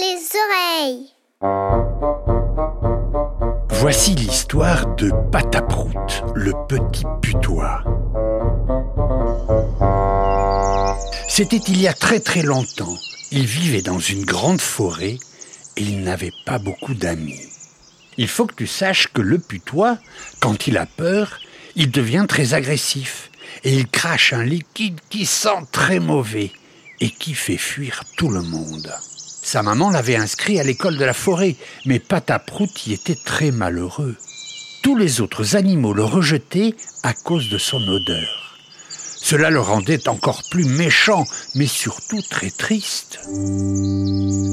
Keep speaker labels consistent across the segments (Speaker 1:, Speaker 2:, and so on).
Speaker 1: les oreilles.
Speaker 2: Voici l'histoire de Pataprout, le petit putois. C'était il y a très très longtemps. Il vivait dans une grande forêt et il n'avait pas beaucoup d'amis. Il faut que tu saches que le putois, quand il a peur, il devient très agressif et il crache un liquide qui sent très mauvais et qui fait fuir tout le monde. Sa maman l'avait inscrit à l'école de la forêt, mais Pataprout y était très malheureux. Tous les autres animaux le rejetaient à cause de son odeur. Cela le rendait encore plus méchant, mais surtout très triste.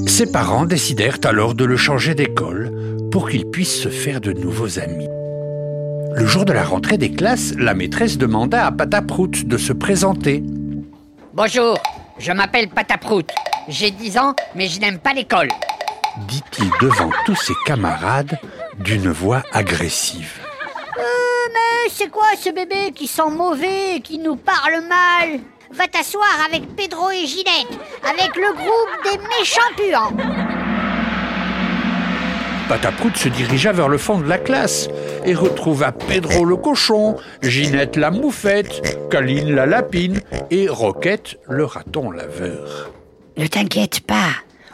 Speaker 2: Ses parents décidèrent alors de le changer d'école pour qu'il puisse se faire de nouveaux amis. Le jour de la rentrée des classes, la maîtresse demanda à Pataprout de se présenter.
Speaker 3: Bonjour, je m'appelle Pataprout. J'ai 10 ans, mais je n'aime pas l'école.
Speaker 2: dit-il devant tous ses camarades d'une voix agressive.
Speaker 4: Euh, mais c'est quoi ce bébé qui sent mauvais et qui nous parle mal? Va t'asseoir avec Pedro et Ginette, avec le groupe des méchants puants.
Speaker 2: Pataprout se dirigea vers le fond de la classe et retrouva Pedro le cochon, Ginette la moufette, Caline la lapine et Roquette le raton laveur.
Speaker 4: Ne t'inquiète pas,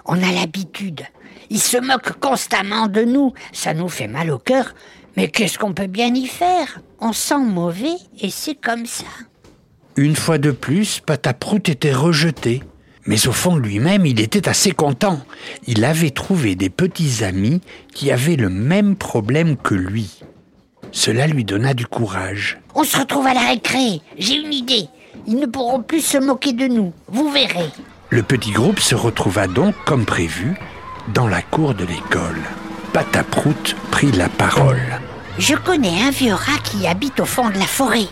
Speaker 4: on a l'habitude. Ils se moquent constamment de nous, ça nous fait mal au cœur, mais qu'est-ce qu'on peut bien y faire? On sent mauvais et c'est comme ça.
Speaker 2: Une fois de plus, Pataprout était rejeté. Mais au fond lui-même, il était assez content. Il avait trouvé des petits amis qui avaient le même problème que lui. Cela lui donna du courage.
Speaker 4: On se retrouve à la récré, j'ai une idée. Ils ne pourront plus se moquer de nous, vous verrez.
Speaker 2: Le petit groupe se retrouva donc, comme prévu, dans la cour de l'école. Pataprout prit la parole.
Speaker 4: Je connais un vieux rat qui habite au fond de la forêt.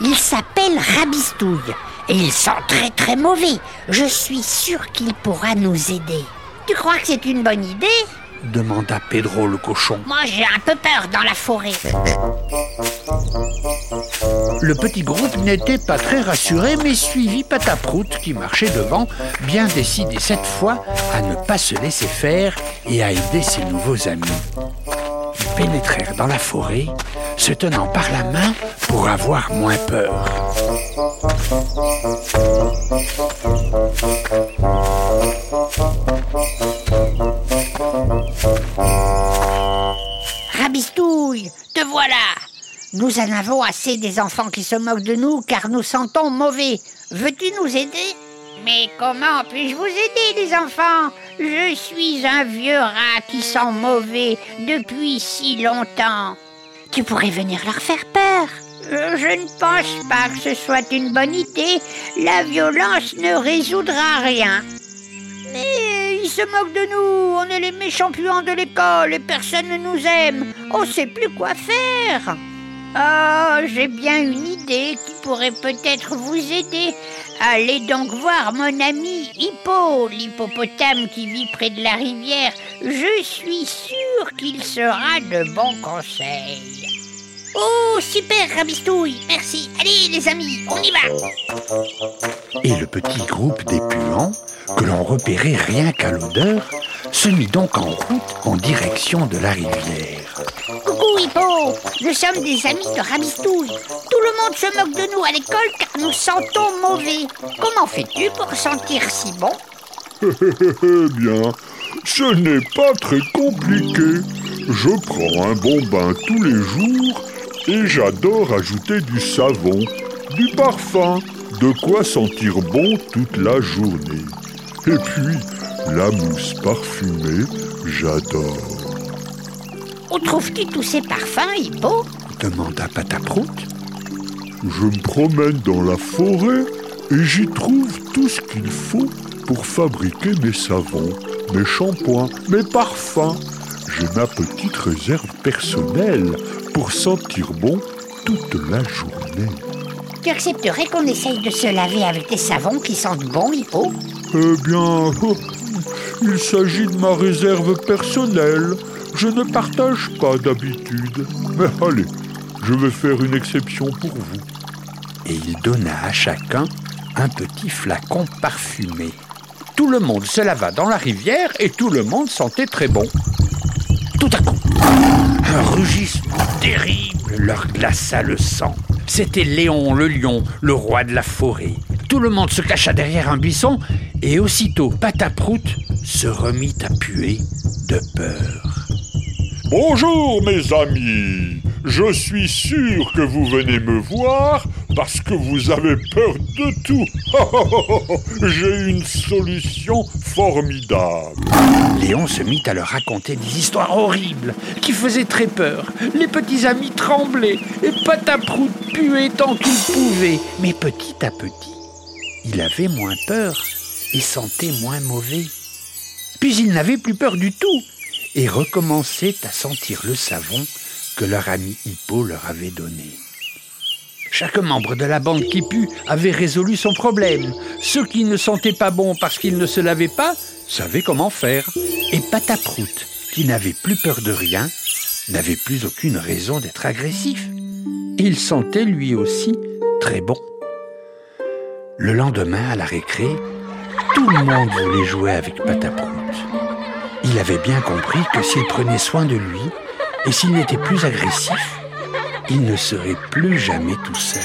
Speaker 4: Il s'appelle Rabistouille et il sent très très mauvais. Je suis sûr qu'il pourra nous aider. Tu crois que c'est une bonne idée?
Speaker 2: demanda Pedro le cochon.
Speaker 4: Moi j'ai un peu peur dans la forêt.
Speaker 2: Le petit groupe n'était pas très rassuré, mais suivit Pataprout qui marchait devant, bien décidé cette fois à ne pas se laisser faire et à aider ses nouveaux amis. Ils pénétrèrent dans la forêt, se tenant par la main pour avoir moins peur.
Speaker 4: Rabistouille, te voilà Nous en avons assez des enfants qui se moquent de nous car nous sentons mauvais. Veux-tu nous aider? Mais comment puis-je vous aider, les enfants? Je suis un vieux rat qui sent mauvais depuis si longtemps. Tu pourrais venir leur faire peur. Euh, Je ne pense pas que ce soit une bonne idée. La violence ne résoudra rien. Mais ils se moquent de nous. On est les méchants puants de l'école et personne ne nous aime. On sait plus quoi faire. Oh, j'ai bien une idée qui pourrait peut-être vous aider. Allez donc voir mon ami Hippo, l'hippopotame qui vit près de la rivière. Je suis sûr qu'il sera de bons conseils. Oh, super, Rabistouille, merci. Allez, les amis, on y va.
Speaker 2: Et le petit groupe des puants, que l'on repérait rien qu'à l'odeur, se mit donc en route en direction de la rivière.
Speaker 4: Hippo. Nous sommes des amis de Rabistouille. Tout le monde se moque de nous à l'école car nous sentons mauvais. Comment fais-tu pour sentir si bon?
Speaker 5: Eh bien, ce n'est pas très compliqué. Je prends un bon bain tous les jours et j'adore ajouter du savon, du parfum, de quoi sentir bon toute la journée. Et puis, la mousse parfumée, j'adore.
Speaker 4: Où trouves-tu tous ces parfums, Hippo
Speaker 2: demanda Pataprout.
Speaker 5: Je me promène dans la forêt et j'y trouve tout ce qu'il faut pour fabriquer mes savons, mes shampoings, mes parfums. J'ai ma petite réserve personnelle pour sentir bon toute la journée.
Speaker 4: Tu accepterais qu'on essaye de se laver avec des savons qui sentent bon, Hippo
Speaker 5: Eh bien, il s'agit de ma réserve personnelle. Je ne partage pas d'habitude. Mais allez, je vais faire une exception pour vous.
Speaker 2: Et il donna à chacun un petit flacon parfumé. Tout le monde se lava dans la rivière et tout le monde sentait très bon. Tout à coup, un rugissement terrible leur glaça le sang. C'était Léon le lion, le roi de la forêt. Tout le monde se cacha derrière un buisson et aussitôt Pataprout se remit à puer de peur.
Speaker 5: Bonjour mes amis, je suis sûr que vous venez me voir parce que vous avez peur de tout. J'ai une solution formidable.
Speaker 2: Léon se mit à leur raconter des histoires horribles qui faisaient très peur. Les petits amis tremblaient et Pataprout puait tant qu'il pouvait. Mais petit à petit, il avait moins peur et sentait moins mauvais. Puis il n'avait plus peur du tout et recommençaient à sentir le savon que leur ami Hippo leur avait donné. Chaque membre de la bande qui put avait résolu son problème. Ceux qui ne sentaient pas bon parce qu'ils ne se lavaient pas savaient comment faire. Et Pataprout, qui n'avait plus peur de rien, n'avait plus aucune raison d'être agressif. Il sentait lui aussi très bon. Le lendemain, à la récré, tout le monde voulait jouer avec Pataprout. Il avait bien compris que s'il prenait soin de lui, et s'il n'était plus agressif, il ne serait plus jamais tout seul.